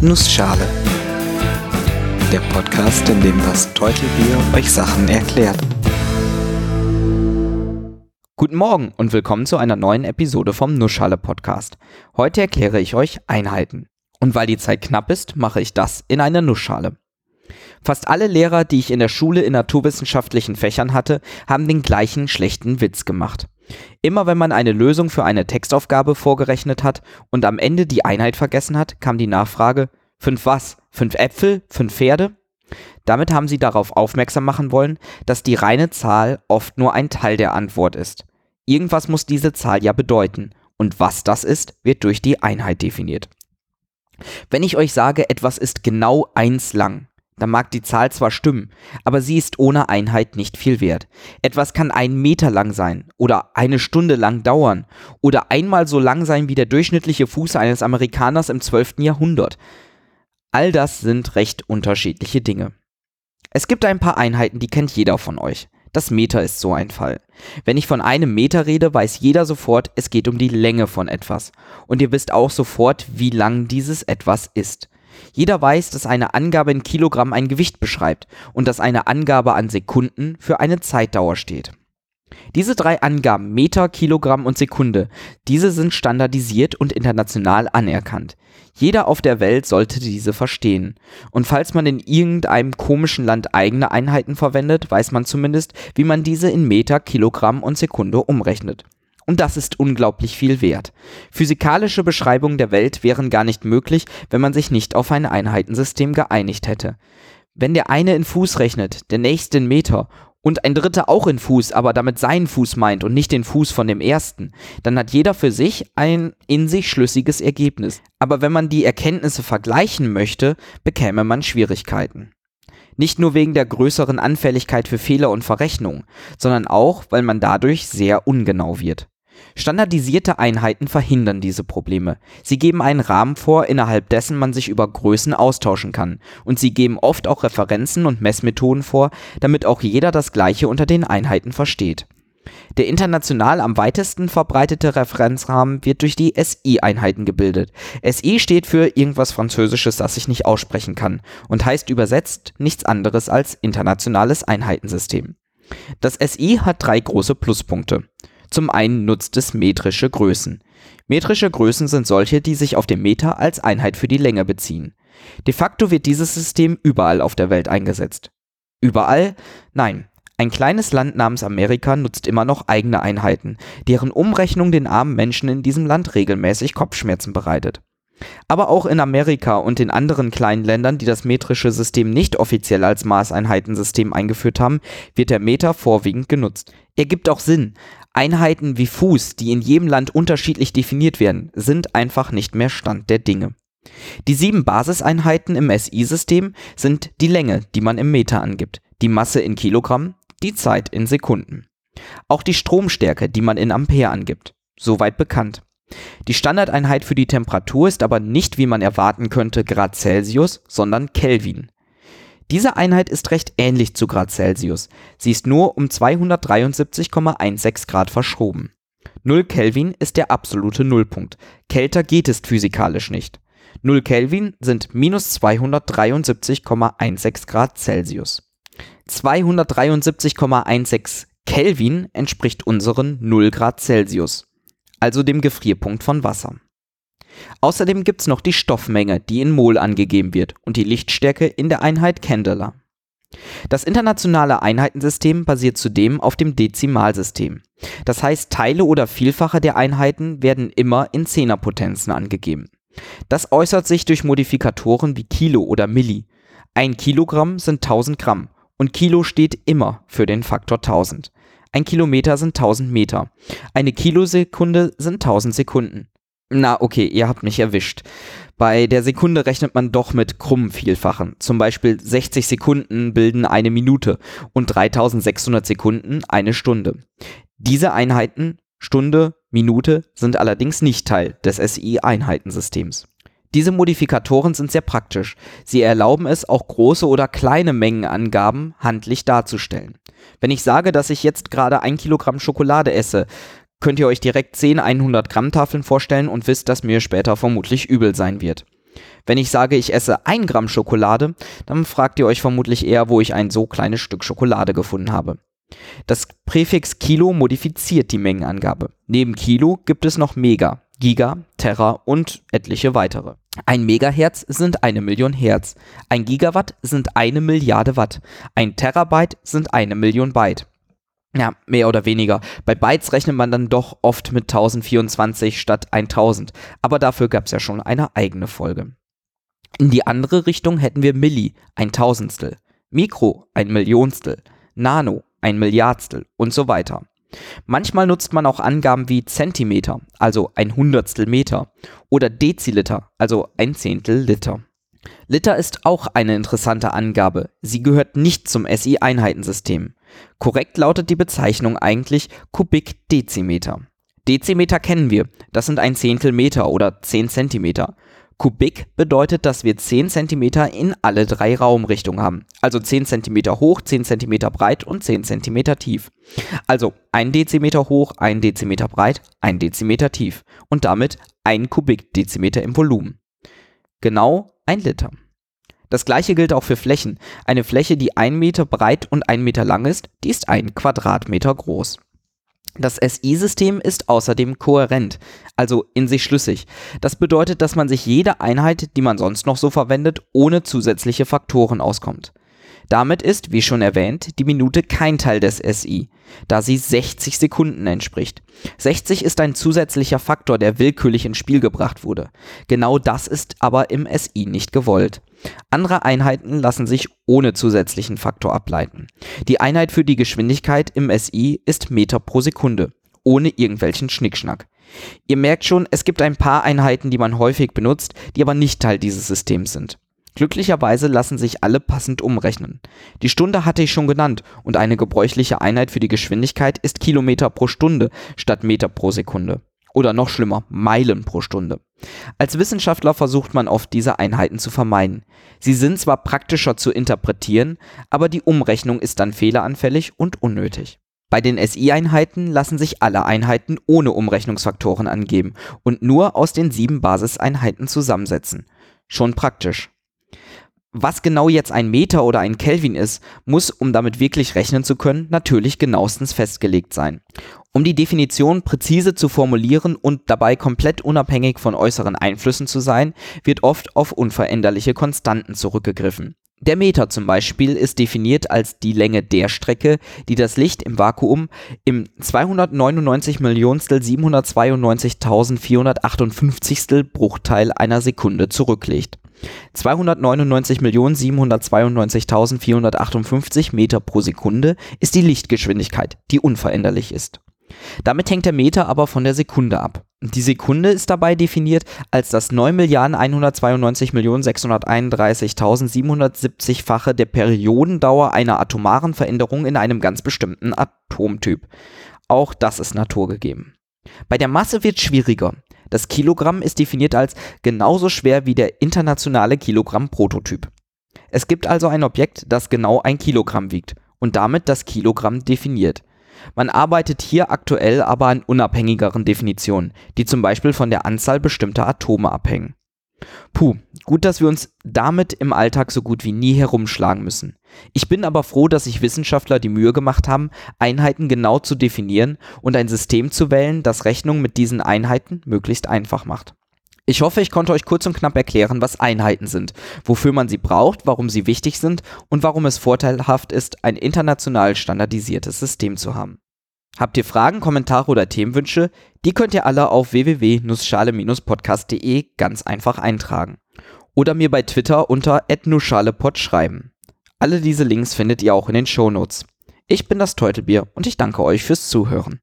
Nussschale. Der Podcast, in dem das Teutelbier euch Sachen erklärt. Guten Morgen und willkommen zu einer neuen Episode vom Nussschale Podcast. Heute erkläre ich euch Einheiten. Und weil die Zeit knapp ist, mache ich das in einer Nussschale. Fast alle Lehrer, die ich in der Schule in naturwissenschaftlichen Fächern hatte, haben den gleichen schlechten Witz gemacht. Immer wenn man eine Lösung für eine Textaufgabe vorgerechnet hat und am Ende die Einheit vergessen hat, kam die Nachfrage, fünf was? Fünf Äpfel? Fünf Pferde? Damit haben sie darauf aufmerksam machen wollen, dass die reine Zahl oft nur ein Teil der Antwort ist. Irgendwas muss diese Zahl ja bedeuten, und was das ist, wird durch die Einheit definiert. Wenn ich euch sage, etwas ist genau eins lang, da mag die Zahl zwar stimmen, aber sie ist ohne Einheit nicht viel wert. Etwas kann einen Meter lang sein oder eine Stunde lang dauern oder einmal so lang sein wie der durchschnittliche Fuß eines Amerikaners im 12. Jahrhundert. All das sind recht unterschiedliche Dinge. Es gibt ein paar Einheiten, die kennt jeder von euch. Das Meter ist so ein Fall. Wenn ich von einem Meter rede, weiß jeder sofort, es geht um die Länge von etwas. Und ihr wisst auch sofort, wie lang dieses etwas ist. Jeder weiß, dass eine Angabe in Kilogramm ein Gewicht beschreibt und dass eine Angabe an Sekunden für eine Zeitdauer steht. Diese drei Angaben Meter, Kilogramm und Sekunde, diese sind standardisiert und international anerkannt. Jeder auf der Welt sollte diese verstehen. Und falls man in irgendeinem komischen Land eigene Einheiten verwendet, weiß man zumindest, wie man diese in Meter, Kilogramm und Sekunde umrechnet. Und das ist unglaublich viel wert. Physikalische Beschreibungen der Welt wären gar nicht möglich, wenn man sich nicht auf ein Einheitensystem geeinigt hätte. Wenn der eine in Fuß rechnet, der nächste in Meter und ein dritter auch in Fuß, aber damit seinen Fuß meint und nicht den Fuß von dem ersten, dann hat jeder für sich ein in sich schlüssiges Ergebnis. Aber wenn man die Erkenntnisse vergleichen möchte, bekäme man Schwierigkeiten. Nicht nur wegen der größeren Anfälligkeit für Fehler und Verrechnungen, sondern auch, weil man dadurch sehr ungenau wird. Standardisierte Einheiten verhindern diese Probleme. Sie geben einen Rahmen vor, innerhalb dessen man sich über Größen austauschen kann, und sie geben oft auch Referenzen und Messmethoden vor, damit auch jeder das Gleiche unter den Einheiten versteht. Der international am weitesten verbreitete Referenzrahmen wird durch die SI-Einheiten gebildet. SI steht für irgendwas Französisches, das ich nicht aussprechen kann und heißt übersetzt nichts anderes als internationales Einheitensystem. Das SI hat drei große Pluspunkte. Zum einen nutzt es metrische Größen. Metrische Größen sind solche, die sich auf den Meter als Einheit für die Länge beziehen. De facto wird dieses System überall auf der Welt eingesetzt. Überall? Nein. Ein kleines Land namens Amerika nutzt immer noch eigene Einheiten, deren Umrechnung den armen Menschen in diesem Land regelmäßig Kopfschmerzen bereitet. Aber auch in Amerika und in anderen kleinen Ländern, die das metrische System nicht offiziell als Maßeinheitensystem eingeführt haben, wird der Meter vorwiegend genutzt. Er gibt auch Sinn. Einheiten wie Fuß, die in jedem Land unterschiedlich definiert werden, sind einfach nicht mehr Stand der Dinge. Die sieben Basiseinheiten im SI-System sind die Länge, die man im Meter angibt, die Masse in Kilogramm, die Zeit in Sekunden. Auch die Stromstärke, die man in Ampere angibt. Soweit bekannt. Die Standardeinheit für die Temperatur ist aber nicht, wie man erwarten könnte, Grad Celsius, sondern Kelvin. Diese Einheit ist recht ähnlich zu Grad Celsius. Sie ist nur um 273,16 Grad verschoben. 0 Kelvin ist der absolute Nullpunkt. Kälter geht es physikalisch nicht. 0 Kelvin sind minus 273,16 Grad Celsius. 273,16 Kelvin entspricht unseren 0 Grad Celsius also dem Gefrierpunkt von Wasser. Außerdem gibt es noch die Stoffmenge, die in Mol angegeben wird und die Lichtstärke in der Einheit Candela. Das internationale Einheitensystem basiert zudem auf dem Dezimalsystem. Das heißt, Teile oder Vielfache der Einheiten werden immer in Zehnerpotenzen angegeben. Das äußert sich durch Modifikatoren wie Kilo oder Milli. Ein Kilogramm sind 1000 Gramm und Kilo steht immer für den Faktor 1000. Ein Kilometer sind 1000 Meter. Eine Kilosekunde sind 1000 Sekunden. Na, okay, ihr habt mich erwischt. Bei der Sekunde rechnet man doch mit krummen Vielfachen. Zum Beispiel 60 Sekunden bilden eine Minute und 3600 Sekunden eine Stunde. Diese Einheiten, Stunde, Minute, sind allerdings nicht Teil des SI-Einheitensystems. Diese Modifikatoren sind sehr praktisch. Sie erlauben es, auch große oder kleine Mengenangaben handlich darzustellen. Wenn ich sage, dass ich jetzt gerade ein Kilogramm Schokolade esse, könnt ihr euch direkt 10 100 Gramm Tafeln vorstellen und wisst, dass mir später vermutlich übel sein wird. Wenn ich sage, ich esse ein Gramm Schokolade, dann fragt ihr euch vermutlich eher, wo ich ein so kleines Stück Schokolade gefunden habe. Das Präfix Kilo modifiziert die Mengenangabe. Neben Kilo gibt es noch Mega, Giga, Terra und etliche weitere. Ein Megahertz sind eine Million Hertz. Ein Gigawatt sind eine Milliarde Watt. Ein Terabyte sind eine Million Byte. Ja, mehr oder weniger. Bei Bytes rechnet man dann doch oft mit 1024 statt 1000. Aber dafür gab es ja schon eine eigene Folge. In die andere Richtung hätten wir Milli, ein Tausendstel. Mikro, ein Millionstel. Nano, ein Milliardstel und so weiter. Manchmal nutzt man auch Angaben wie Zentimeter, also ein Hundertstel Meter, oder Deziliter, also ein Zehntel Liter. Liter ist auch eine interessante Angabe. Sie gehört nicht zum SI-Einheitensystem. Korrekt lautet die Bezeichnung eigentlich Kubikdezimeter. Dezimeter kennen wir, das sind ein Zehntel Meter oder 10 Zentimeter. Kubik bedeutet, dass wir 10 cm in alle drei Raumrichtungen haben. Also 10 cm hoch, 10 cm breit und 10 cm tief. Also 1 Dezimeter hoch, 1 Dezimeter breit, 1 Dezimeter tief. Und damit 1 Kubikdezimeter im Volumen. Genau 1 Liter. Das gleiche gilt auch für Flächen. Eine Fläche, die 1 Meter breit und 1 Meter lang ist, die ist 1 Quadratmeter groß. Das SI-System ist außerdem kohärent, also in sich schlüssig. Das bedeutet, dass man sich jede Einheit, die man sonst noch so verwendet, ohne zusätzliche Faktoren auskommt. Damit ist, wie schon erwähnt, die Minute kein Teil des SI, da sie 60 Sekunden entspricht. 60 ist ein zusätzlicher Faktor, der willkürlich ins Spiel gebracht wurde. Genau das ist aber im SI nicht gewollt. Andere Einheiten lassen sich ohne zusätzlichen Faktor ableiten. Die Einheit für die Geschwindigkeit im SI ist Meter pro Sekunde, ohne irgendwelchen Schnickschnack. Ihr merkt schon, es gibt ein paar Einheiten, die man häufig benutzt, die aber nicht Teil dieses Systems sind. Glücklicherweise lassen sich alle passend umrechnen. Die Stunde hatte ich schon genannt und eine gebräuchliche Einheit für die Geschwindigkeit ist Kilometer pro Stunde statt Meter pro Sekunde. Oder noch schlimmer, Meilen pro Stunde. Als Wissenschaftler versucht man oft, diese Einheiten zu vermeiden. Sie sind zwar praktischer zu interpretieren, aber die Umrechnung ist dann fehleranfällig und unnötig. Bei den SI-Einheiten lassen sich alle Einheiten ohne Umrechnungsfaktoren angeben und nur aus den sieben Basiseinheiten zusammensetzen. Schon praktisch. Was genau jetzt ein Meter oder ein Kelvin ist, muss, um damit wirklich rechnen zu können, natürlich genauestens festgelegt sein. Um die Definition präzise zu formulieren und dabei komplett unabhängig von äußeren Einflüssen zu sein, wird oft auf unveränderliche Konstanten zurückgegriffen. Der Meter zum Beispiel ist definiert als die Länge der Strecke, die das Licht im Vakuum im 299.792.458. Bruchteil einer Sekunde zurücklegt. 299.792.458 Meter pro Sekunde ist die Lichtgeschwindigkeit, die unveränderlich ist. Damit hängt der Meter aber von der Sekunde ab. Die Sekunde ist dabei definiert als das 9.192.631.770-fache der Periodendauer einer atomaren Veränderung in einem ganz bestimmten Atomtyp. Auch das ist naturgegeben. Bei der Masse wird schwieriger. Das Kilogramm ist definiert als genauso schwer wie der internationale Kilogramm-Prototyp. Es gibt also ein Objekt, das genau ein Kilogramm wiegt und damit das Kilogramm definiert. Man arbeitet hier aktuell aber an unabhängigeren Definitionen, die zum Beispiel von der Anzahl bestimmter Atome abhängen. Puh, gut, dass wir uns damit im Alltag so gut wie nie herumschlagen müssen. Ich bin aber froh, dass sich Wissenschaftler die Mühe gemacht haben, Einheiten genau zu definieren und ein System zu wählen, das Rechnung mit diesen Einheiten möglichst einfach macht. Ich hoffe, ich konnte euch kurz und knapp erklären, was Einheiten sind, wofür man sie braucht, warum sie wichtig sind und warum es vorteilhaft ist, ein international standardisiertes System zu haben. Habt ihr Fragen, Kommentare oder Themenwünsche? Die könnt ihr alle auf www.nussschale-podcast.de ganz einfach eintragen. Oder mir bei Twitter unter @nussschalepod schreiben. Alle diese Links findet ihr auch in den Shownotes. Ich bin das Teutelbier und ich danke euch fürs Zuhören.